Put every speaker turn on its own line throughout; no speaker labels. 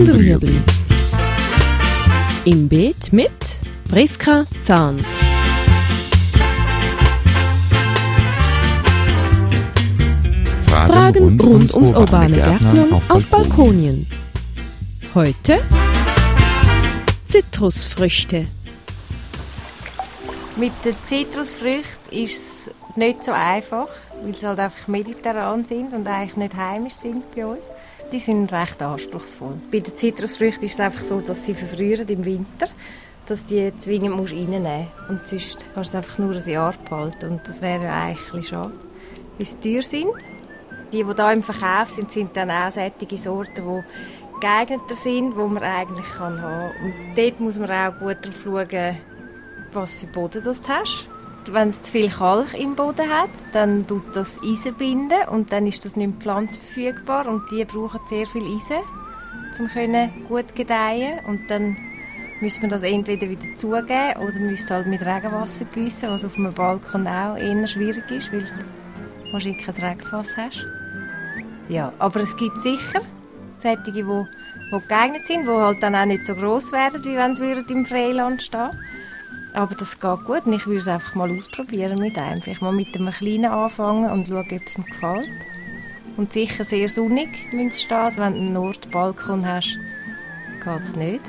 und Rüebli. Im Beet mit Priska Zahnt. Fragen rund ums urbane Gärtnern auf Balkonien. Heute Zitrusfrüchte.
Mit den Zitrusfrüchten ist es nicht so einfach, weil sie halt einfach mediterran sind und eigentlich nicht heimisch sind bei uns. Die sind recht anspruchsvoll. Bei den Zitrusfrüchten ist es einfach so, dass sie verfrieren im Winter, dass die zwingend musst reinnehmen musst. Und sonst kannst du es einfach nur ein Jahr behalten. Und das wäre eigentlich schade, weil sie teuer sind. Die, die hier im Verkauf sind, sind dann auch solche Sorten, die geeigneter sind, die man eigentlich haben kann. Und dort muss man auch gut darauf schauen, was für Boden du hast. Wenn es zu viel Kalk im Boden hat, dann tut das Eisen binden und dann ist das nicht mehr pflanzenverfügbar und die brauchen sehr viel Eisen, um gut gedeihen und dann müsste man das entweder wieder zugeben oder müsste halt mit Regenwasser gießen, was auf einem Balkon auch eher schwierig ist, weil du wahrscheinlich kein Regenfass hast. Ja, aber es gibt sicher solche, die, die geeignet sind, die halt dann auch nicht so groß werden, wie wenn sie im Freiland stehen aber das geht gut und ich würde es einfach mal ausprobieren mit einem. Vielleicht mal mit einem kleinen anfangen und schauen, ob es mir gefällt. Und sicher sehr sonnig müssen sie stehen. Also wenn du einen Nordbalkon hast, geht es nicht.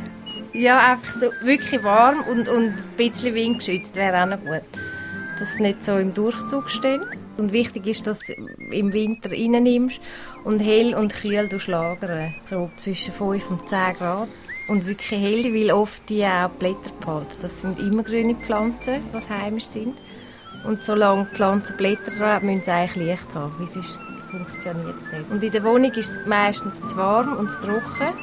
Ja, einfach so wirklich warm und, und ein bisschen windgeschützt wäre auch noch gut. Dass sie nicht so im Durchzug stehen. Und wichtig ist, dass du im Winter reinnimmst und hell und kühl lagern. So zwischen 5 und 10 Grad und wirklich hell, weil oft die auch Blätter behalten. Das sind immer grüne Pflanzen, die heimisch sind. Und solange die Pflanzen Blätter haben, müssen sie eigentlich Licht haben, weil sonst funktioniert es nicht. Und in der Wohnung ist es meistens zu warm und zu trocken.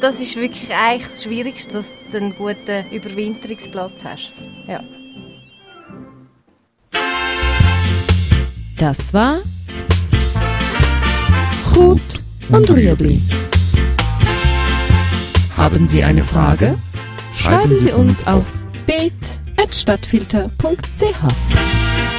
Das ist wirklich eigentlich das Schwierigste, dass du einen guten Überwinterungsplatz hast. Ja.
Das war Gut und Rüebli. Haben Sie eine Frage? Schreiben Sie uns auf bet.stadtfilter.ch.